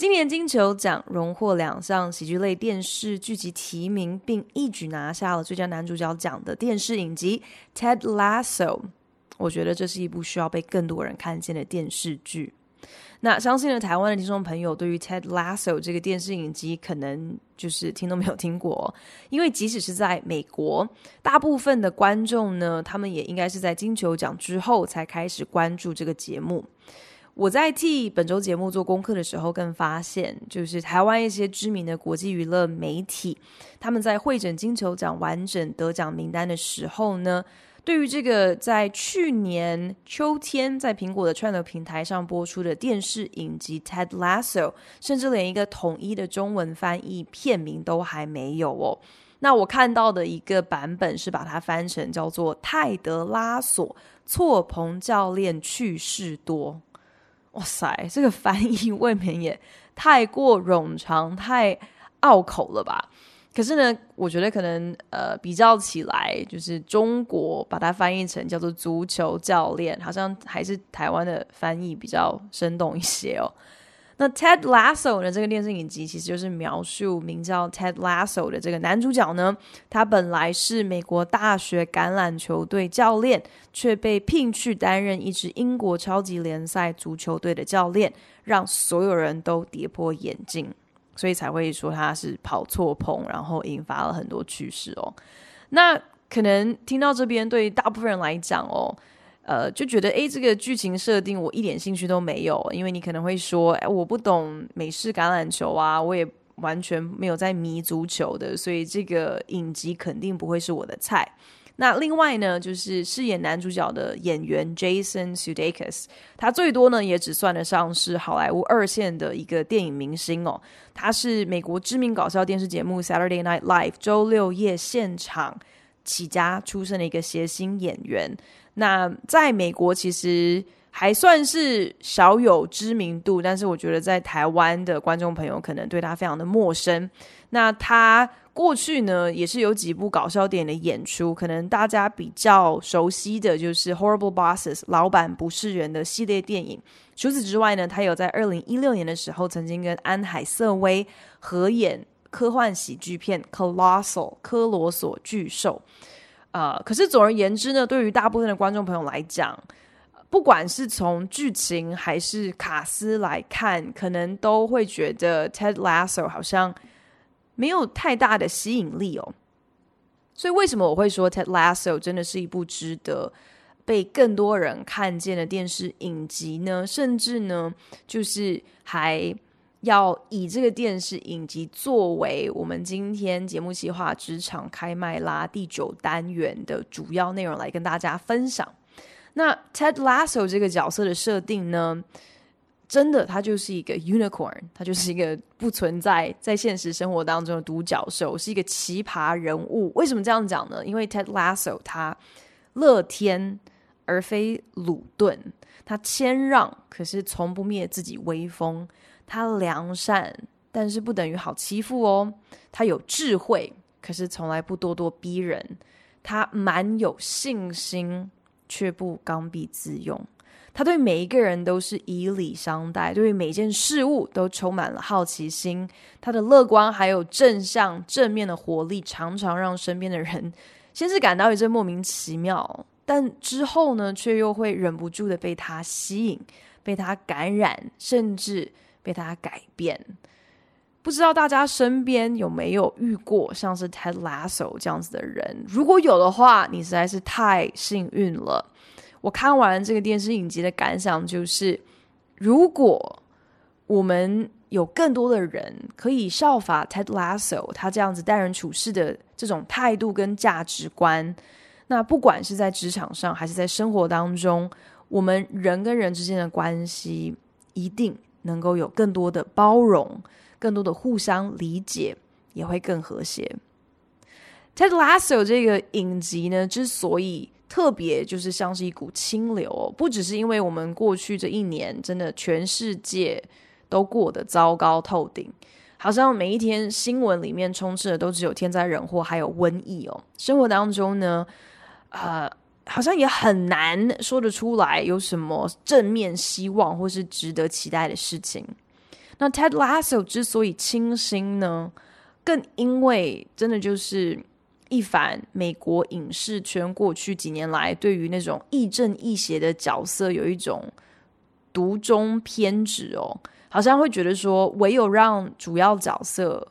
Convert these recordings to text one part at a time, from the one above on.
今年金球奖荣获两项喜剧类电视剧集提名，并一举拿下了最佳男主角奖的电视影集《Ted Lasso》，我觉得这是一部需要被更多人看见的电视剧。那相信呢，台湾的听众朋友对于《Ted Lasso》这个电视影集可能就是听都没有听过，因为即使是在美国，大部分的观众呢，他们也应该是在金球奖之后才开始关注这个节目。我在替本周节目做功课的时候，更发现，就是台湾一些知名的国际娱乐媒体，他们在汇整金球奖完整得奖名单的时候呢，对于这个在去年秋天在苹果的串流平台上播出的电视影集《Ted Lasso》，甚至连一个统一的中文翻译片名都还没有哦。那我看到的一个版本是把它翻成叫做《泰德拉索错棚教练趣事多》。哇塞，这个翻译未免也太过冗长、太拗口了吧？可是呢，我觉得可能呃，比较起来，就是中国把它翻译成叫做“足球教练”，好像还是台湾的翻译比较生动一些哦。那 Ted Lasso 呢？这个电视影集其实就是描述名叫 Ted Lasso 的这个男主角呢，他本来是美国大学橄榄球队教练，却被聘去担任一支英国超级联赛足球队的教练，让所有人都跌破眼镜，所以才会说他是跑错棚，然后引发了很多趣事哦。那可能听到这边，对大部分人来讲哦。呃，就觉得诶，这个剧情设定我一点兴趣都没有，因为你可能会说，诶，我不懂美式橄榄球啊，我也完全没有在迷足球的，所以这个影集肯定不会是我的菜。那另外呢，就是饰演男主角的演员 Jason Sudeikis，他最多呢也只算得上是好莱坞二线的一个电影明星哦，他是美国知名搞笑电视节目 Saturday Night Live 周六夜现场起家出身的一个谐星演员。那在美国其实还算是小有知名度，但是我觉得在台湾的观众朋友可能对他非常的陌生。那他过去呢也是有几部搞笑电影的演出，可能大家比较熟悉的就是《Horrible Bosses》老板不是人的系列电影。除此之外呢，他有在二零一六年的时候曾经跟安海瑟薇合演科幻喜剧片《Colossal》科罗索巨兽。啊、呃，可是总而言之呢，对于大部分的观众朋友来讲，不管是从剧情还是卡司来看，可能都会觉得 Ted Lasso 好像没有太大的吸引力哦。所以为什么我会说 Ted Lasso 真的是一部值得被更多人看见的电视影集呢？甚至呢，就是还。要以这个电视影集作为我们今天节目计划职场开麦拉第九单元的主要内容来跟大家分享。那 Ted Lasso 这个角色的设定呢，真的他就是一个 unicorn，他就是一个不存在在现实生活当中的独角兽，是一个奇葩人物。为什么这样讲呢？因为 Ted Lasso 他乐天而非鲁钝，他谦让，可是从不灭自己威风。他良善，但是不等于好欺负哦。他有智慧，可是从来不咄咄逼人。他蛮有信心，却不刚愎自用。他对每一个人都是以礼相待，对于每件事物都充满了好奇心。他的乐观还有正向正面的活力，常常让身边的人 先是感到一阵莫名其妙，但之后呢，却又会忍不住的被他吸引，被他感染，甚至。被他改变，不知道大家身边有没有遇过像是 Ted Lasso 这样子的人？如果有的话，你实在是太幸运了。我看完这个电视影集的感想就是，如果我们有更多的人可以效法 Ted Lasso 他这样子待人处事的这种态度跟价值观，那不管是在职场上还是在生活当中，我们人跟人之间的关系一定。能够有更多的包容，更多的互相理解，也会更和谐。Ted Lasso 这个影集呢，之所以特别，就是像是一股清流哦，不只是因为我们过去这一年真的全世界都过得糟糕透顶，好像每一天新闻里面充斥的都只有天灾人祸，还有瘟疫哦。生活当中呢，呃，好像也很难说得出来有什么正面希望或是值得期待的事情。那 Ted Lasso 之所以清新呢，更因为真的就是。一反美国影视圈过去几年来对于那种亦正亦邪的角色有一种独中偏执哦，好像会觉得说，唯有让主要角色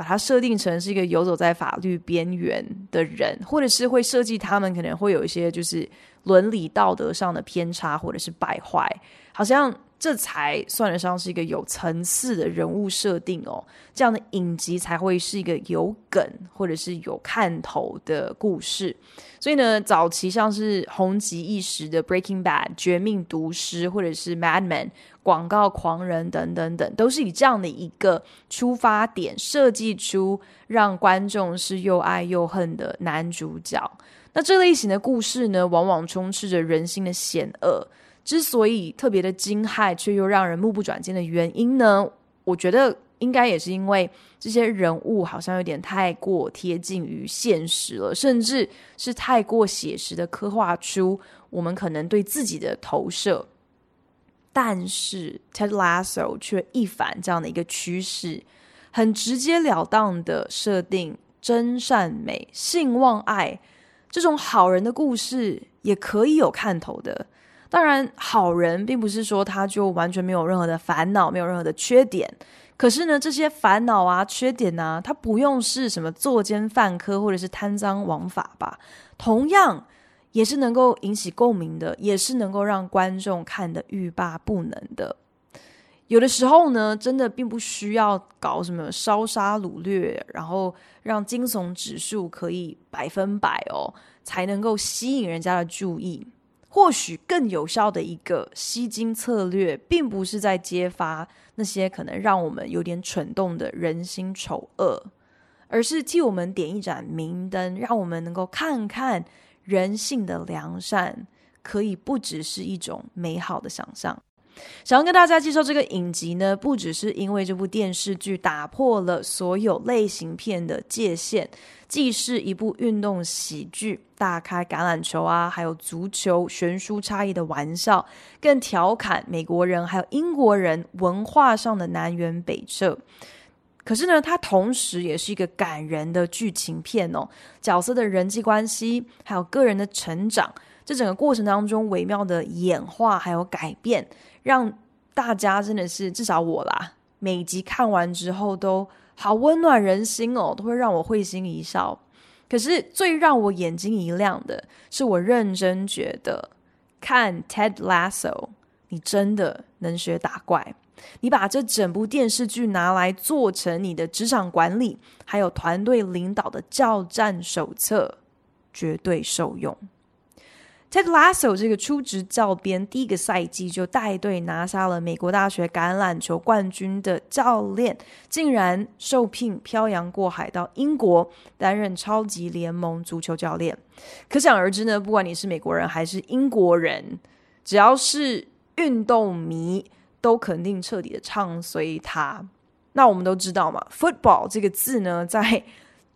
把它设定成是一个游走在法律边缘的人，或者是会设计他们可能会有一些就是伦理道德上的偏差或者是败坏，好像。这才算得上是一个有层次的人物设定哦，这样的影集才会是一个有梗或者是有看头的故事。所以呢，早期像是红极一时的《Breaking Bad》、《绝命毒师》或者是《Mad Men》、广告狂人等等等，都是以这样的一个出发点设计出让观众是又爱又恨的男主角。那这类型的故事呢，往往充斥着人心的险恶。之所以特别的惊骇，却又让人目不转睛的原因呢？我觉得应该也是因为这些人物好像有点太过贴近于现实了，甚至是太过写实的刻画出我们可能对自己的投射。但是 Ted Lasso 却一反这样的一个趋势，很直截了当的设定真善美、性望爱这种好人的故事，也可以有看头的。当然，好人并不是说他就完全没有任何的烦恼，没有任何的缺点。可是呢，这些烦恼啊、缺点啊，他不用是什么作奸犯科或者是贪赃枉法吧？同样也是能够引起共鸣的，也是能够让观众看得欲罢不能的。有的时候呢，真的并不需要搞什么烧杀掳掠，然后让惊悚指数可以百分百哦，才能够吸引人家的注意。或许更有效的一个吸金策略，并不是在揭发那些可能让我们有点蠢动的人心丑恶，而是替我们点一盏明灯，让我们能够看看人性的良善，可以不只是一种美好的想象。想要跟大家介绍这个影集呢，不只是因为这部电视剧打破了所有类型片的界限，既是一部运动喜剧，大开橄榄球啊，还有足球悬殊差异的玩笑，更调侃美国人还有英国人文化上的南辕北辙。可是呢，它同时也是一个感人的剧情片哦，角色的人际关系还有个人的成长，这整个过程当中微妙的演化还有改变。让大家真的是，至少我啦，每集看完之后都好温暖人心哦，都会让我会心一笑。可是最让我眼睛一亮的是，我认真觉得看 Ted Lasso，你真的能学打怪。你把这整部电视剧拿来做成你的职场管理，还有团队领导的教战手册，绝对受用。Ted Lasso 这个初职教鞭，第一个赛季就带队拿下了美国大学橄榄球冠军的教练，竟然受聘漂洋过海到英国担任超级联盟足球教练。可想而知呢，不管你是美国人还是英国人，只要是运动迷，都肯定彻底的唱衰他。那我们都知道嘛，football 这个字呢，在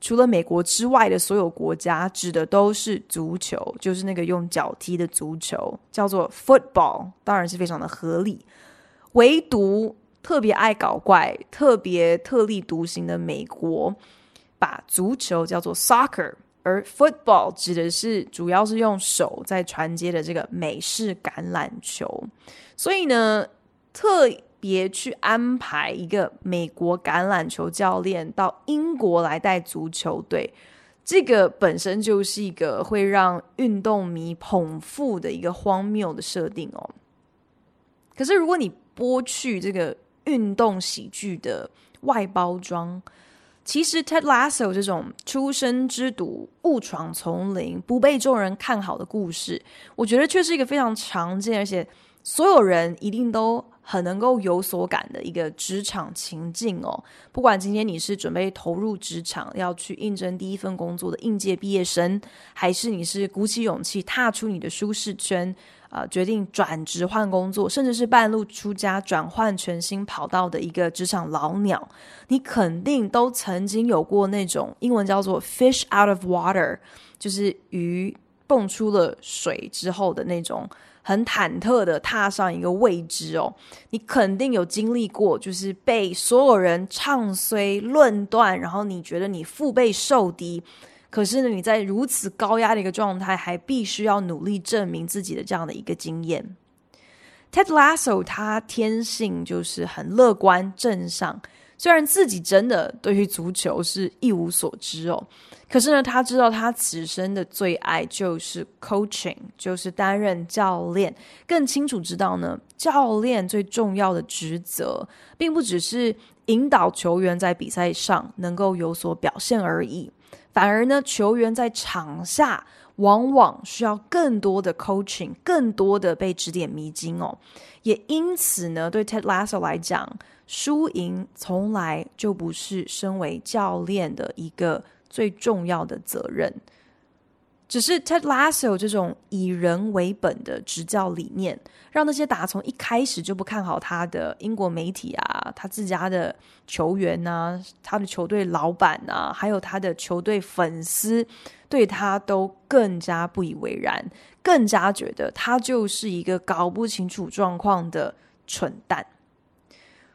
除了美国之外的所有国家，指的都是足球，就是那个用脚踢的足球，叫做 football，当然是非常的合理。唯独特别爱搞怪、特别特立独行的美国，把足球叫做 soccer，而 football 指的是主要是用手在传接的这个美式橄榄球。所以呢，特。别去安排一个美国橄榄球教练到英国来带足球队，这个本身就是一个会让运动迷捧腹的一个荒谬的设定哦。可是如果你剥去这个运动喜剧的外包装，其实 Ted Lasso 这种出生之犊误闯丛林、不被众人看好的故事，我觉得却是一个非常常见，而且所有人一定都。很能够有所感的一个职场情境哦。不管今天你是准备投入职场，要去应征第一份工作的应届毕业生，还是你是鼓起勇气踏出你的舒适圈，呃，决定转职换工作，甚至是半路出家转换全新跑道的一个职场老鸟，你肯定都曾经有过那种英文叫做 “fish out of water”，就是鱼蹦出了水之后的那种。很忐忑的踏上一个未知哦，你肯定有经历过，就是被所有人唱衰论断，然后你觉得你腹背受敌，可是呢，你在如此高压的一个状态，还必须要努力证明自己的这样的一个经验。Ted Lasso 他天性就是很乐观正向。虽然自己真的对于足球是一无所知哦，可是呢，他知道他此生的最爱就是 coaching，就是担任教练。更清楚知道呢，教练最重要的职责，并不只是引导球员在比赛上能够有所表现而已，反而呢，球员在场下往往需要更多的 coaching，更多的被指点迷津哦。也因此呢，对 Ted Lasso 来讲，输赢从来就不是身为教练的一个最重要的责任，只是 Ted Lasso 这种以人为本的执教理念，让那些打从一开始就不看好他的英国媒体啊，他自家的球员啊，他的球队老板啊，还有他的球队粉丝，对他都更加不以为然，更加觉得他就是一个搞不清楚状况的蠢蛋。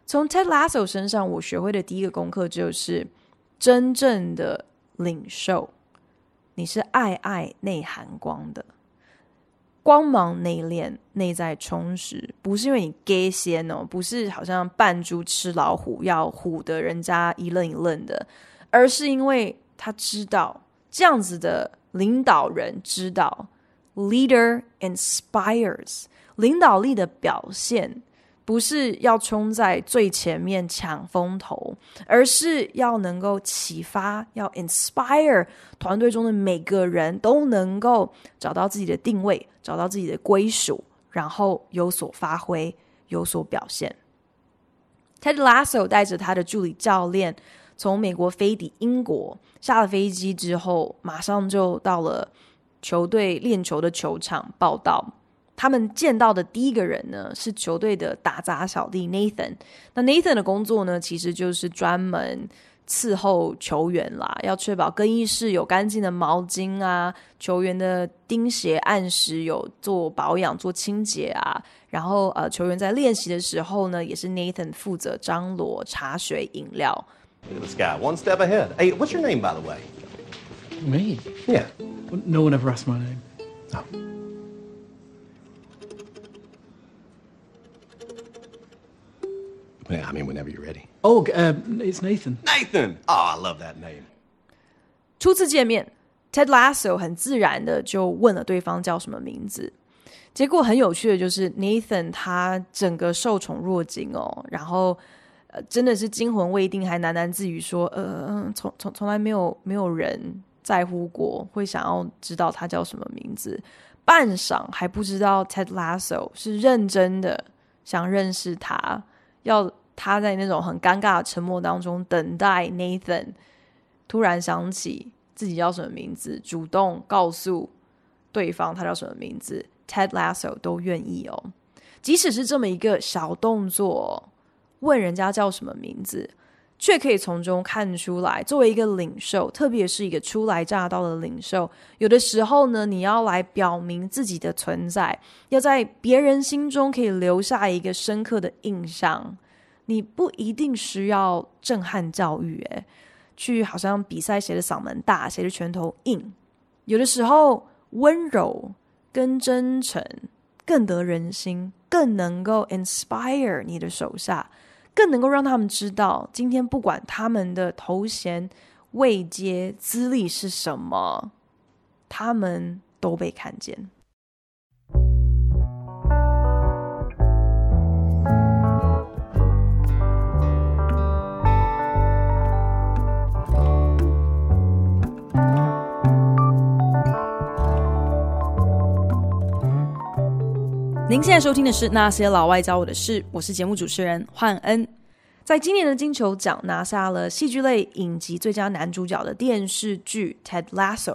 从 Ted Lasso 身上，我学会的第一个功课就是：真正的领袖，你是爱爱内含光的，光芒内敛，内在充实，不是因为你 gay 先哦，不是好像扮猪吃老虎，要唬得人家一愣一愣的，而是因为他知道这样子的领导人知道，leader inspires，领导力的表现。不是要冲在最前面抢风头，而是要能够启发，要 inspire 团队中的每个人都能够找到自己的定位，找到自己的归属，然后有所发挥，有所表现。Ted Lasso 带着他的助理教练从美国飞抵英国，下了飞机之后，马上就到了球队练球的球场报到。他们见到的第一个人呢，是球队的打杂小弟 Nathan。那 Nathan 的工作呢，其实就是专门伺候球员啦，要确保更衣室有干净的毛巾啊，球员的钉鞋按时有做保养、做清洁啊。然后呃，球员在练习的时候呢，也是 Nathan 负责张罗茶水、饮料。Look at this guy, one step ahead. Hey, what's your name, by the way? Me? Yeah. No one ever asked my name. Oh. I mean, whenever you're ready. Oh, um, it's Nathan. Nathan! Oh, I love that name. 初次见面，Ted Lasso 很自然的就问了对方叫什么名字。结果很有趣的就是 Nathan 他整个受宠若惊哦，然后呃真的是惊魂未定，还喃喃自语说：“呃，从从从来没有没有人在乎过，会想要知道他叫什么名字。”半晌还不知道 Ted Lasso 是认真的想认识他，要。他在那种很尴尬的沉默当中等待 Nathan，突然想起自己叫什么名字，主动告诉对方他叫什么名字，Ted Lasso 都愿意哦。即使是这么一个小动作，问人家叫什么名字，却可以从中看出来，作为一个领袖，特别是一个初来乍到的领袖，有的时候呢，你要来表明自己的存在，要在别人心中可以留下一个深刻的印象。你不一定需要震撼教育，诶，去好像比赛谁的嗓门大，谁的拳头硬。有的时候，温柔跟真诚更得人心，更能够 inspire 你的手下，更能够让他们知道，今天不管他们的头衔、位阶、资历是什么，他们都被看见。您现在收听的是《那些老外教我的事》，我是节目主持人焕恩。在今年的金球奖拿下了戏剧类影集最佳男主角的电视剧《Ted Lasso》。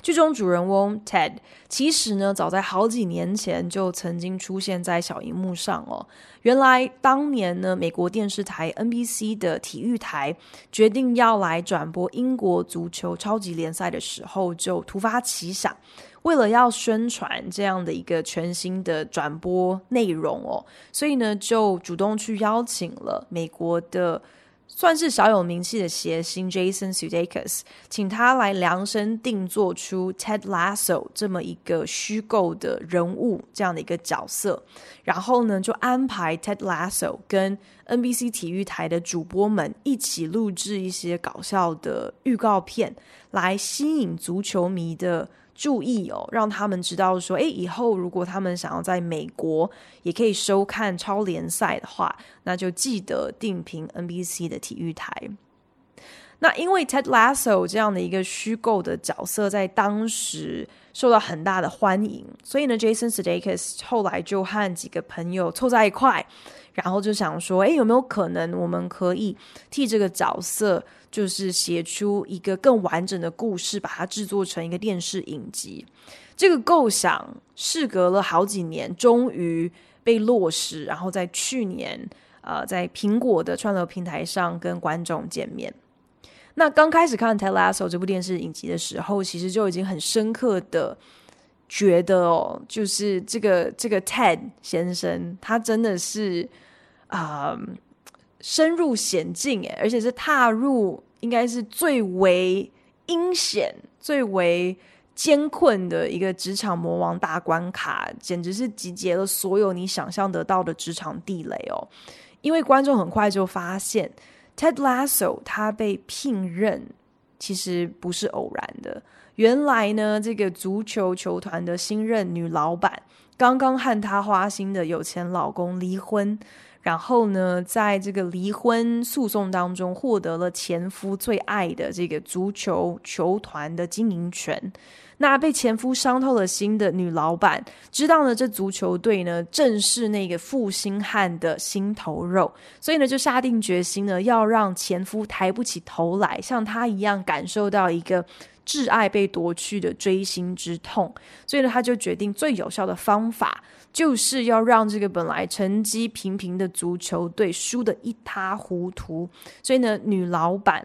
剧中主人翁 Ted 其实呢，早在好几年前就曾经出现在小荧幕上哦。原来当年呢，美国电视台 NBC 的体育台决定要来转播英国足球超级联赛的时候，就突发奇想。为了要宣传这样的一个全新的转播内容哦，所以呢，就主动去邀请了美国的算是小有名气的谐星 Jason Sudeikis，请他来量身定做出 Ted Lasso 这么一个虚构的人物这样的一个角色，然后呢，就安排 Ted Lasso 跟 NBC 体育台的主播们一起录制一些搞笑的预告片，来吸引足球迷的注意哦，让他们知道说，诶，以后如果他们想要在美国也可以收看超联赛的话，那就记得订评 NBC 的体育台。那因为 Ted Lasso 这样的一个虚构的角色，在当时受到很大的欢迎，所以呢，Jason Sudeikis 后来就和几个朋友凑在一块，然后就想说，诶，有没有可能我们可以替这个角色，就是写出一个更完整的故事，把它制作成一个电视影集。这个构想事隔了好几年，终于被落实。然后在去年，呃，在苹果的串流平台上跟观众见面。那刚开始看《Ted Lasso》这部电视影集的时候，其实就已经很深刻的觉得哦，就是这个这个 Ted 先生，他真的是啊。深入险境，诶，而且是踏入应该是最为阴险、最为艰困的一个职场魔王大关卡，简直是集结了所有你想象得到的职场地雷哦。因为观众很快就发现，Ted Lasso 他被聘任其实不是偶然的。原来呢，这个足球球团的新任女老板刚刚和她花心的有钱老公离婚。然后呢，在这个离婚诉讼当中，获得了前夫最爱的这个足球球团的经营权。那被前夫伤透了心的女老板，知道呢，这足球队呢正是那个负心汉的心头肉，所以呢，就下定决心呢，要让前夫抬不起头来，像他一样感受到一个挚爱被夺去的锥心之痛。所以呢，他就决定最有效的方法。就是要让这个本来成绩平平的足球队输得一塌糊涂，所以呢，女老板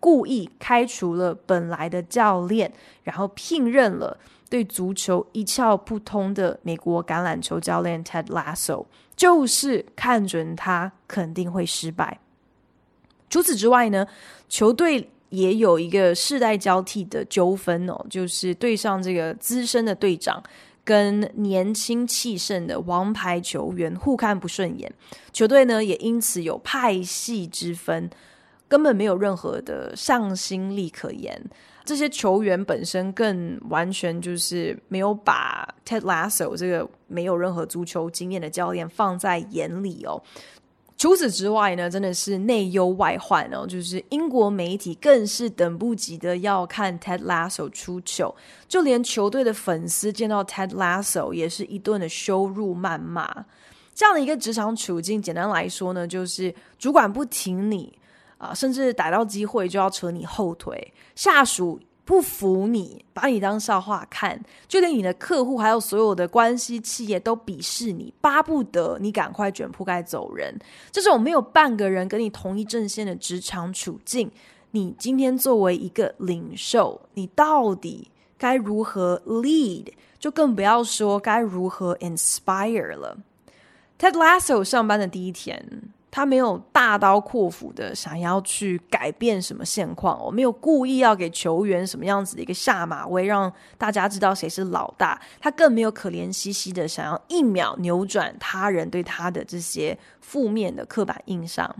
故意开除了本来的教练，然后聘任了对足球一窍不通的美国橄榄球教练 Ted Lasso，就是看准他肯定会失败。除此之外呢，球队也有一个世代交替的纠纷哦，就是对上这个资深的队长。跟年轻气盛的王牌球员互看不顺眼，球队呢也因此有派系之分，根本没有任何的向心力可言。这些球员本身更完全就是没有把 Ted Lasso 这个没有任何足球经验的教练放在眼里哦。除此之外呢，真的是内忧外患哦。就是英国媒体更是等不及的要看 Ted Lasso 出糗，就连球队的粉丝见到 Ted Lasso 也是一顿的羞辱谩骂。这样的一个职场处境，简单来说呢，就是主管不挺你啊，甚至逮到机会就要扯你后腿，下属。不服你，把你当笑话看，就连你的客户还有所有的关系企业都鄙视你，巴不得你赶快卷铺盖走人。这种没有半个人跟你同一阵线的职场处境，你今天作为一个领袖，你到底该如何 lead？就更不要说该如何 inspire 了。Ted Lasso 上班的第一天。他没有大刀阔斧的想要去改变什么现况，我没有故意要给球员什么样子的一个下马威，让大家知道谁是老大。他更没有可怜兮兮的想要一秒扭转他人对他的这些负面的刻板印象，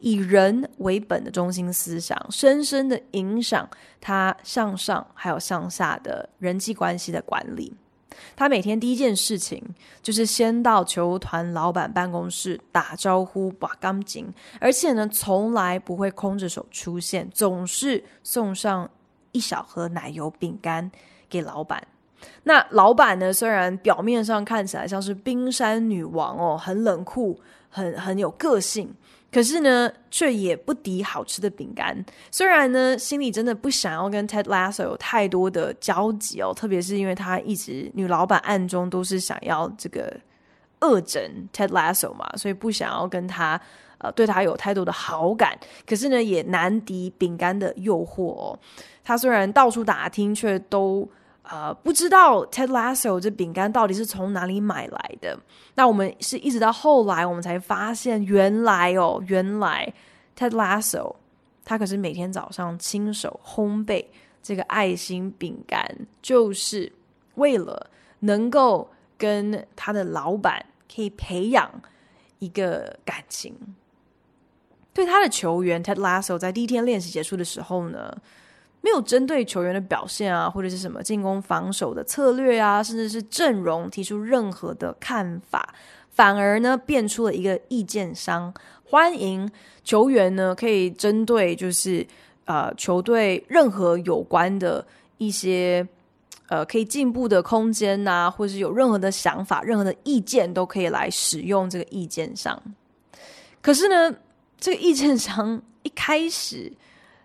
以人为本的中心思想，深深的影响他向上还有向下的人际关系的管理。他每天第一件事情就是先到球团老板办公室打招呼，把钢筋，而且呢，从来不会空着手出现，总是送上一小盒奶油饼干给老板。那老板呢，虽然表面上看起来像是冰山女王哦，很冷酷，很很有个性。可是呢，却也不敌好吃的饼干。虽然呢，心里真的不想要跟 Ted Lasso 有太多的交集哦，特别是因为他一直女老板暗中都是想要这个恶整 Ted Lasso 嘛，所以不想要跟他呃对他有太多的好感。可是呢，也难敌饼干的诱惑哦。他虽然到处打听，却都。呃，不知道 Ted Lasso 这饼干到底是从哪里买来的？那我们是一直到后来，我们才发现，原来哦，原来 Ted Lasso 他可是每天早上亲手烘焙这个爱心饼干，就是为了能够跟他的老板可以培养一个感情。对他的球员 Ted Lasso 在第一天练习结束的时候呢，没有针对球员的表现啊，或者是什么进攻防守的策略啊，甚至是阵容提出任何的看法，反而呢变出了一个意见商，欢迎球员呢可以针对就是呃球队任何有关的一些呃可以进步的空间呐、啊，或者是有任何的想法、任何的意见都可以来使用这个意见箱。可是呢，这个意见箱一开始。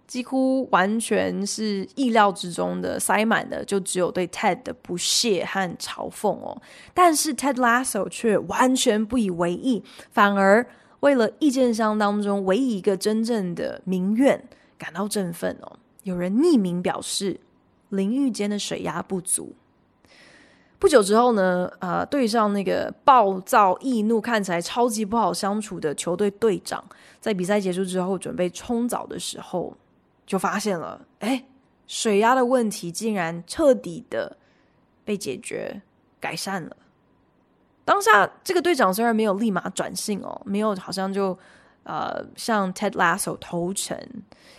几乎完全是意料之中的，塞满的就只有对 Ted 的不屑和嘲讽哦。但是 Ted Lasso 却完全不以为意，反而为了意见箱当中唯一一个真正的民怨感到振奋哦。有人匿名表示，淋浴间的水压不足。不久之后呢，呃，对上那个暴躁易怒、看起来超级不好相处的球队队长，在比赛结束之后准备冲澡的时候。就发现了，哎，水压的问题竟然彻底的被解决、改善了。当下这个队长虽然没有立马转性哦，没有好像就呃向 Ted Lasso 投诚，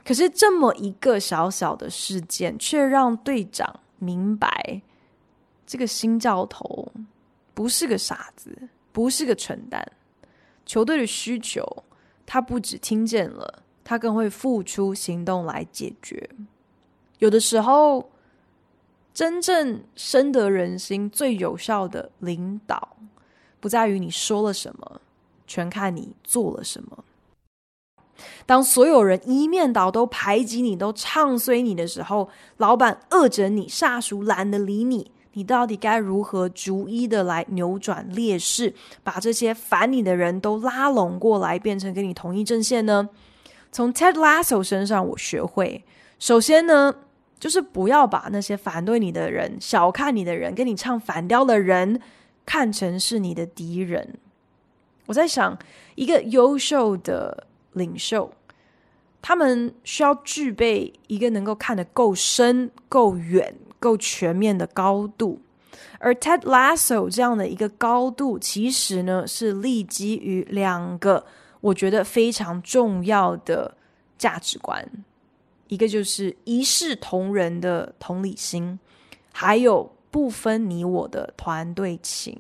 可是这么一个小小的事件，却让队长明白，这个新教头不是个傻子，不是个蠢蛋。球队的需求，他不只听见了。他更会付出行动来解决。有的时候，真正深得人心、最有效的领导，不在于你说了什么，全看你做了什么。当所有人一面倒都排挤你、都唱衰你的时候，老板恶整你，下属懒得理你，你到底该如何逐一的来扭转劣势，把这些烦你的人都拉拢过来，变成跟你同一阵线呢？从 Ted Lasso 身上，我学会，首先呢，就是不要把那些反对你的人、小看你的人、跟你唱反调的人，看成是你的敌人。我在想，一个优秀的领袖，他们需要具备一个能够看得够深、够远、够全面的高度。而 Ted Lasso 这样的一个高度，其实呢，是立基于两个。我觉得非常重要的价值观，一个就是一视同仁的同理心，还有不分你我的团队情。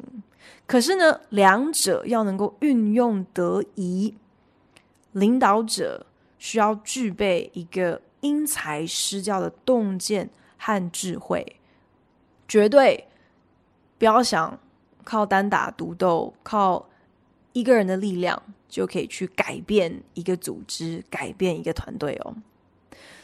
可是呢，两者要能够运用得宜，领导者需要具备一个因材施教的洞见和智慧，绝对不要想靠单打独斗，靠一个人的力量。就可以去改变一个组织，改变一个团队哦。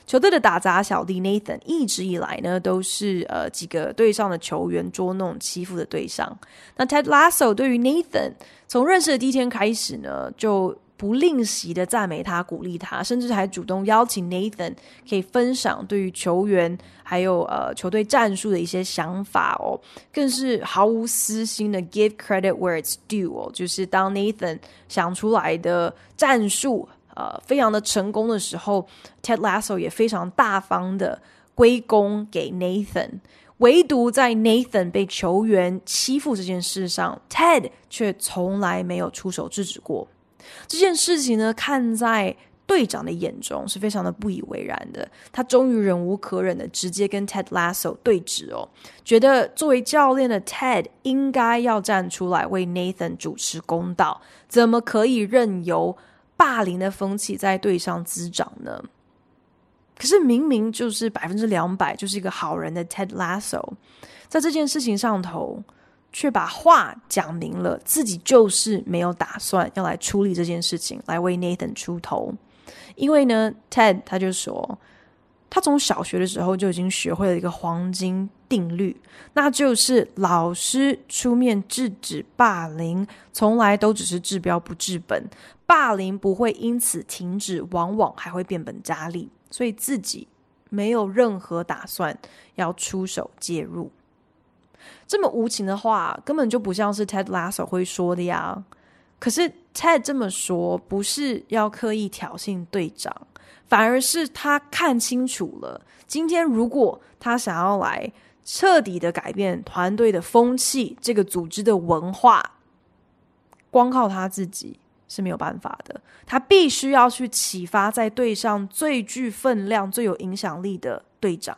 球队的打杂小弟 Nathan 一直以来呢，都是呃几个队上的球员捉弄欺负的对象。那 Ted Lasso 对于 Nathan 从认识的第一天开始呢，就不吝惜的赞美他、鼓励他，甚至还主动邀请 Nathan 可以分享对于球员还有呃球队战术的一些想法哦，更是毫无私心的 give credit where it's due 哦，就是当 Nathan 想出来的战术呃非常的成功的时候，Ted Lasso 也非常大方的归功给 Nathan，唯独在 Nathan 被球员欺负这件事上，Ted 却从来没有出手制止过。这件事情呢，看在队长的眼中是非常的不以为然的。他终于忍无可忍的直接跟 Ted Lasso 对峙哦，觉得作为教练的 Ted 应该要站出来为 Nathan 主持公道，怎么可以任由霸凌的风气在队上滋长呢？可是明明就是百分之两百就是一个好人的 Ted Lasso，在这件事情上头，却把话讲明了，自己就是没有打算要来处理这件事情，来为 Nathan 出头。因为呢，Ted 他就说，他从小学的时候就已经学会了一个黄金定律，那就是老师出面制止霸凌，从来都只是治标不治本，霸凌不会因此停止，往往还会变本加厉。所以自己没有任何打算要出手介入。这么无情的话，根本就不像是 Ted Lasso 会说的呀。可是 Ted 这么说，不是要刻意挑衅队长，反而是他看清楚了，今天如果他想要来彻底的改变团队的风气，这个组织的文化，光靠他自己是没有办法的。他必须要去启发在队上最具分量、最有影响力的队长，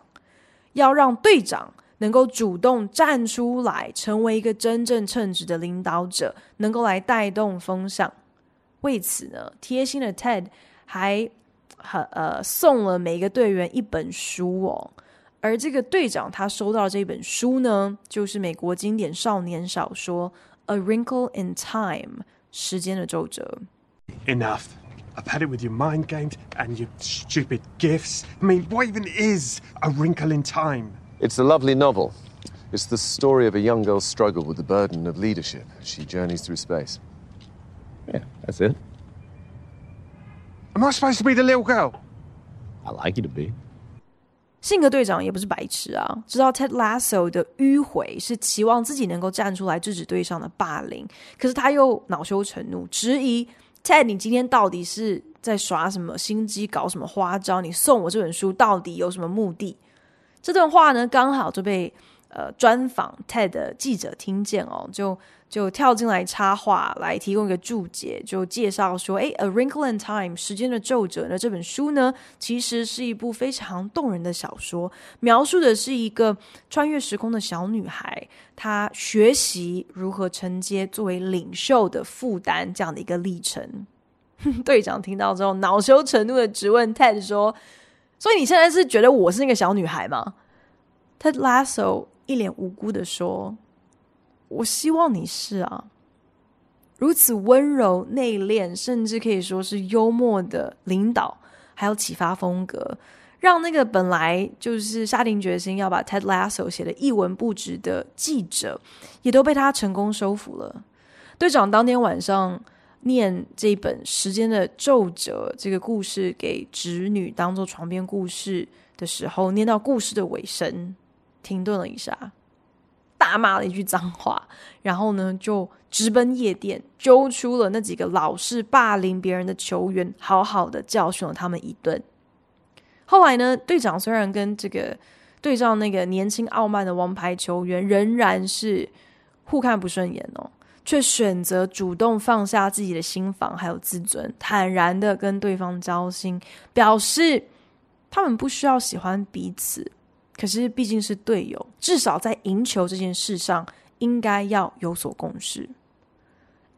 要让队长。能够主动站出来，成为一个真正称职的领导者，能够来带动风向。为此呢，贴心的 Ted 还很呃送了每一个队员一本书哦。而这个队长他收到的这本书呢，就是美国经典少年小说《A Wrinkle in Time》时间的皱褶。Enough! I've had it with your mind games and your stupid gifts. I mean, what even is a wrinkle in time? It's a lovely novel. It's the story of a young girl's struggle with the burden of leadership as she journeys through space. Yeah, that's it. Am I supposed to be the little girl? I like you to be. 性格队长也不是白痴啊，知道 Ted Lasso 的迂回是期望自己能够站出来制止队上的霸凌，可是他又恼羞成怒，质疑 Ted，你今天到底是在耍什么心机，搞什么花招？你送我这本书到底有什么目的？这段话呢，刚好就被呃专访 TED 的记者听见哦，就就跳进来插话，来提供一个注解，就介绍说：“诶，《A Wrinkle in Time》时间的皱褶呢，这本书呢，其实是一部非常动人的小说，描述的是一个穿越时空的小女孩，她学习如何承接作为领袖的负担这样的一个历程。”队长听到之后，恼羞成怒的质问 TED 说。所以你现在是觉得我是那个小女孩吗？Ted Lasso 一脸无辜的说：“我希望你是啊，如此温柔内敛，甚至可以说是幽默的领导，还有启发风格，让那个本来就是下定决心要把 Ted Lasso 写得一文不值的记者，也都被他成功收服了。”队长当天晚上。念这本《时间的皱褶》这个故事给侄女当做床边故事的时候，念到故事的尾声，停顿了一下，大骂了一句脏话，然后呢，就直奔夜店，揪出了那几个老是霸凌别人的球员，好好的教训了他们一顿。后来呢，队长虽然跟这个对照那个年轻傲慢的王牌球员，仍然是互看不顺眼哦。却选择主动放下自己的心房还有自尊，坦然的跟对方交心，表示他们不需要喜欢彼此，可是毕竟是队友，至少在赢球这件事上应该要有所共识。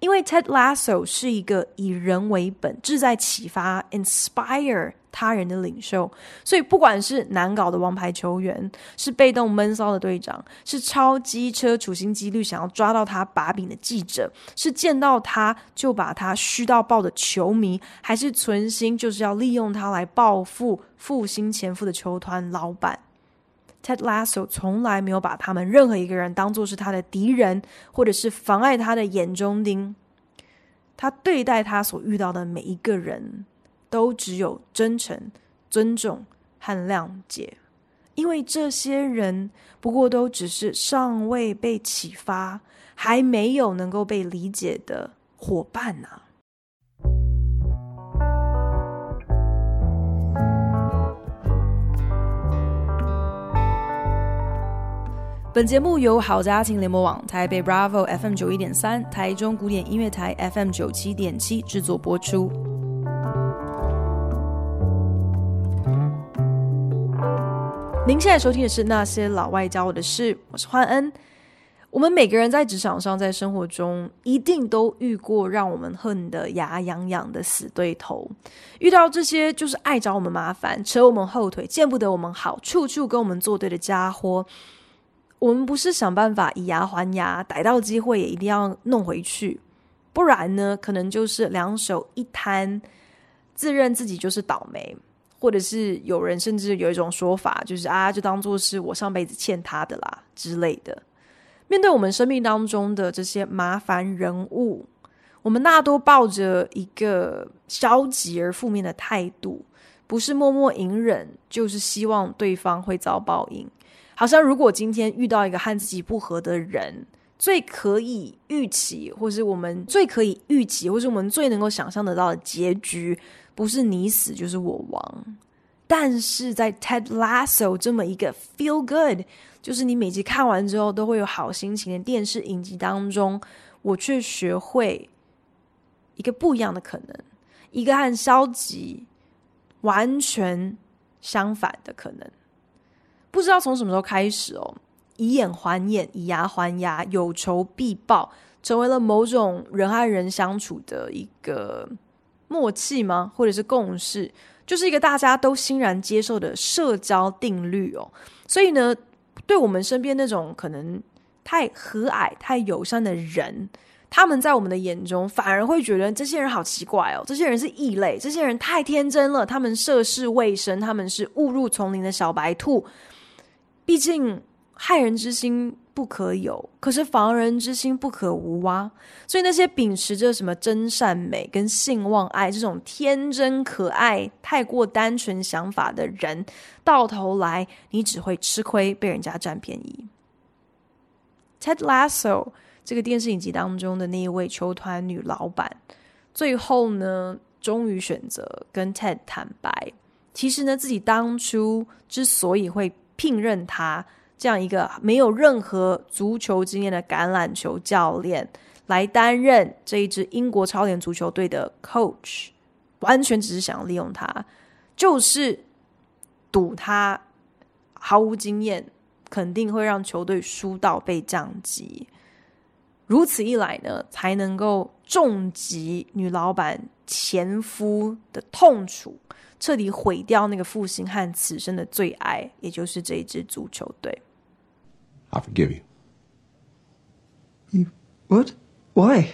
因为 Ted Lasso 是一个以人为本、志在启发 （inspire） 他人的领袖，所以不管是难搞的王牌球员，是被动闷骚的队长，是超机车处心积虑想要抓到他把柄的记者，是见到他就把他嘘到爆的球迷，还是存心就是要利用他来报复负心前夫的球团老板。，Ted Lasso 从来没有把他们任何一个人当作是他的敌人，或者是妨碍他的眼中钉。他对待他所遇到的每一个人，都只有真诚、尊重和谅解，因为这些人不过都只是尚未被启发、还没有能够被理解的伙伴啊。本节目由好家庭联播网、台北 Bravo FM 九一点三、台中古典音乐台 FM 九七点七制作播出。您现在收听的是《那些老外教我的事》，我是焕恩。我们每个人在职场上，在生活中，一定都遇过让我们恨得牙痒痒的死对头。遇到这些就是爱找我们麻烦、扯我们后腿、见不得我们好、处处跟我们作对的家伙。我们不是想办法以牙还牙，逮到机会也一定要弄回去，不然呢，可能就是两手一摊，自认自己就是倒霉，或者是有人甚至有一种说法，就是啊，就当做是我上辈子欠他的啦之类的。面对我们生命当中的这些麻烦人物，我们大多抱着一个消极而负面的态度，不是默默隐忍，就是希望对方会遭报应。好像如果今天遇到一个和自己不合的人，最可以预期，或是我们最可以预期，或是我们最能够想象得到的结局，不是你死就是我亡。但是在 Ted Lasso 这么一个 feel good。就是你每集看完之后都会有好心情的电视影集当中，我却学会一个不一样的可能，一个和消极完全相反的可能。不知道从什么时候开始哦，以眼还眼，以牙还牙，有仇必报，成为了某种人和人相处的一个默契吗？或者是共识？就是一个大家都欣然接受的社交定律哦。所以呢。对我们身边那种可能太和蔼、太友善的人，他们在我们的眼中反而会觉得这些人好奇怪哦，这些人是异类，这些人太天真了，他们涉世未深，他们是误入丛林的小白兔。毕竟害人之心不可有，可是防人之心不可无啊。所以那些秉持着什么真善美跟性望爱这种天真可爱、太过单纯想法的人，到头来你只会吃亏，被人家占便宜。Ted Lasso 这个电视影集当中的那一位球团女老板，最后呢，终于选择跟 Ted 坦白，其实呢，自己当初之所以会聘任他。这样一个没有任何足球经验的橄榄球教练来担任这一支英国超联足球队的 coach，完全只是想要利用他，就是赌他毫无经验，肯定会让球队输到被降级。如此一来呢，才能够重击女老板前夫的痛楚，彻底毁掉那个负心汉此生的最爱，也就是这一支足球队。I forgive you. You. What? Why?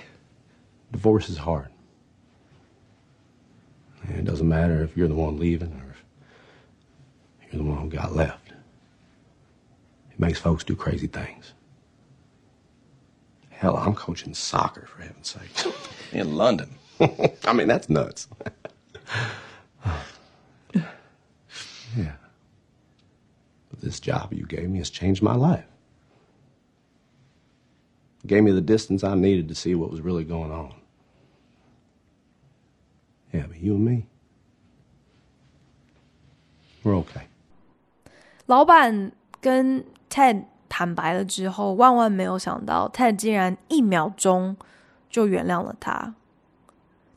Divorce is hard. And it doesn't matter if you're the one leaving or if you're the one who got left. It makes folks do crazy things. Hell, I'm coaching soccer, for heaven's sake. In London. I mean, that's nuts. yeah. But this job you gave me has changed my life. Gave me the distance I needed to see what was really going on. Yeah, but you and me, we're okay. 老板跟 Ted 坦白了之后，万万没有想到，Ted 竟然一秒钟就原谅了他。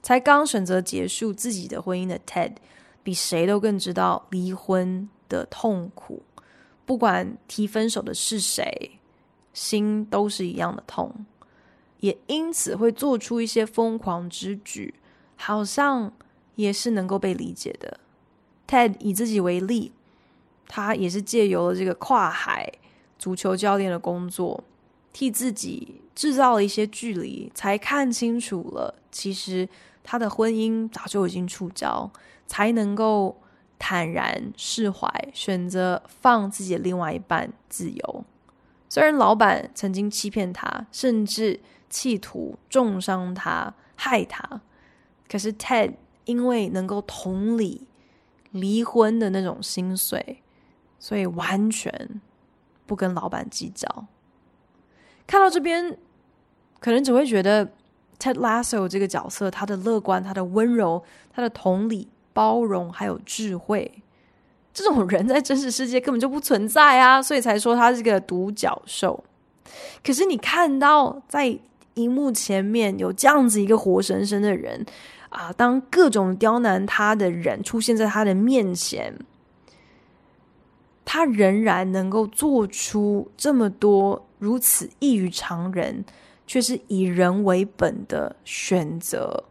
才刚选择结束自己的婚姻的 Ted，比谁都更知道离婚的痛苦。不管提分手的是谁。心都是一样的痛，也因此会做出一些疯狂之举，好像也是能够被理解的。Ted 以自己为例，他也是借由了这个跨海足球教练的工作，替自己制造了一些距离，才看清楚了，其实他的婚姻早就已经触礁，才能够坦然释怀，选择放自己的另外一半自由。虽然老板曾经欺骗他，甚至企图重伤他、害他，可是 Ted 因为能够同理离婚的那种心碎，所以完全不跟老板计较。看到这边，可能只会觉得 Ted Lasso 这个角色，他的乐观、他的温柔、他的同理、包容，还有智慧。这种人在真实世界根本就不存在啊，所以才说他是个独角兽。可是你看到在荧幕前面有这样子一个活生生的人啊，当各种刁难他的人出现在他的面前，他仍然能够做出这么多如此异于常人，却是以人为本的选择。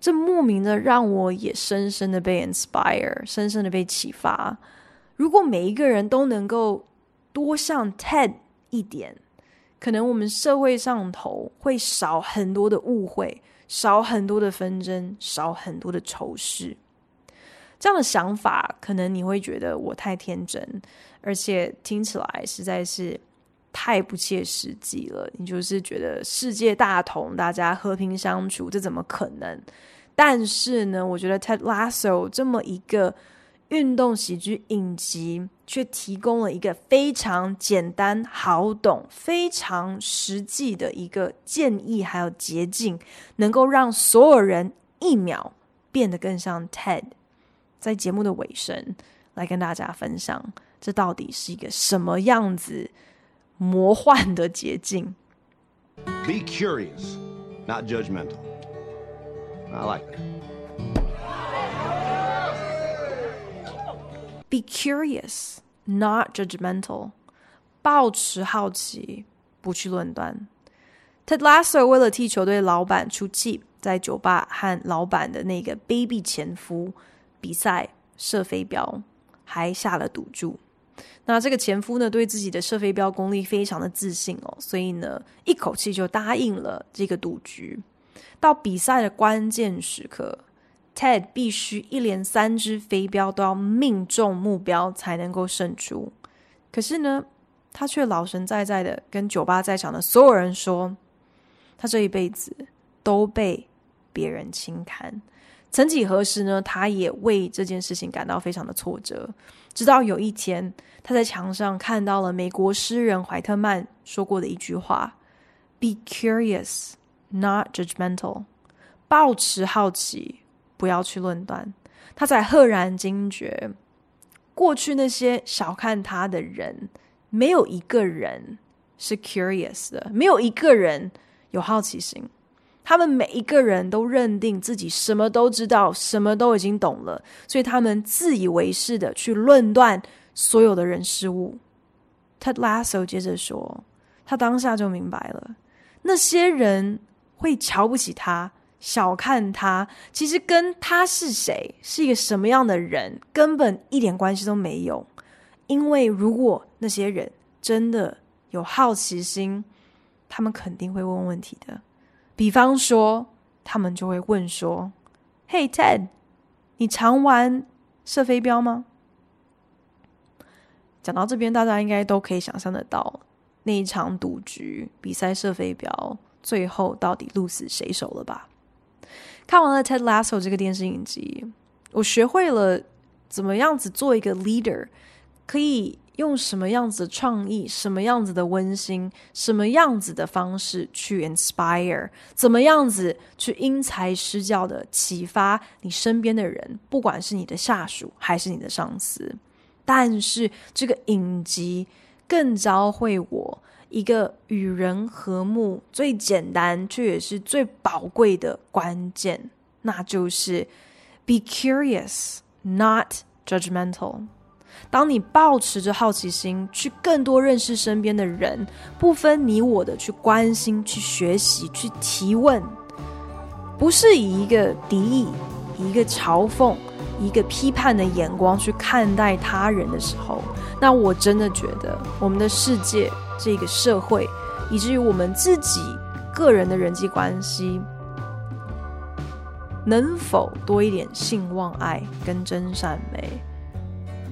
这莫名的让我也深深的被 inspire，深深的被启发。如果每一个人都能够多像 Ted 一点，可能我们社会上头会少很多的误会，少很多的纷争，少很多的仇视。这样的想法，可能你会觉得我太天真，而且听起来实在是太不切实际了。你就是觉得世界大同，大家和平相处，这怎么可能？但是呢，我觉得 Ted Lasso 这么一个运动喜剧影集，却提供了一个非常简单、好懂、非常实际的一个建议，还有捷径，能够让所有人一秒变得更像 Ted。在节目的尾声，来跟大家分享，这到底是一个什么样子魔幻的捷径？Be curious, not judgmental. I like that. Be curious, not judgmental. 保持好奇，不去论断。Ted Lasso 为了替球队老板出气，在酒吧和老板的那个卑鄙前夫比赛射飞镖，还下了赌注。那这个前夫呢，对自己的射飞镖功力非常的自信哦，所以呢，一口气就答应了这个赌局。到比赛的关键时刻，Ted 必须一连三支飞镖都要命中目标才能够胜出。可是呢，他却老神在在的跟酒吧在场的所有人说，他这一辈子都被别人轻看。曾几何时呢，他也为这件事情感到非常的挫折。直到有一天，他在墙上看到了美国诗人怀特曼说过的一句话：“Be curious。” Not judgmental，抱持好奇，不要去论断。他才赫然惊觉，过去那些小看他的人，没有一个人是 curious 的，没有一个人有好奇心。他们每一个人都认定自己什么都知道，什么都已经懂了，所以他们自以为是的去论断所有的人事物。Ted Lasso 接着说，他当下就明白了，那些人。会瞧不起他、小看他，其实跟他是谁、是一个什么样的人，根本一点关系都没有。因为如果那些人真的有好奇心，他们肯定会问问题的。比方说，他们就会问说：“Hey Ted，你常玩射飞镖吗？”讲到这边，大家应该都可以想象得到那一场赌局比赛射飞镖。最后到底鹿死谁手了吧？看完了《Ted Lasso》这个电视影集，我学会了怎么样子做一个 leader，可以用什么样子的创意、什么样子的温馨、什么样子的方式去 inspire，怎么样子去因材施教的启发你身边的人，不管是你的下属还是你的上司。但是这个影集更教会我。一个与人和睦最简单却也是最宝贵的关键，那就是 be curious, not judgmental。当你抱持着好奇心，去更多认识身边的人，不分你我的去关心、去学习、去提问，不是以一个敌意、一个嘲讽、一个批判的眼光去看待他人的时候，那我真的觉得我们的世界。这个社会，以至于我们自己个人的人际关系，能否多一点信望爱跟真善美？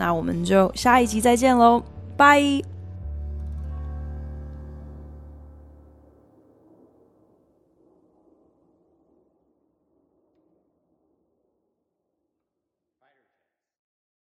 那我们就下一集再见喽，拜。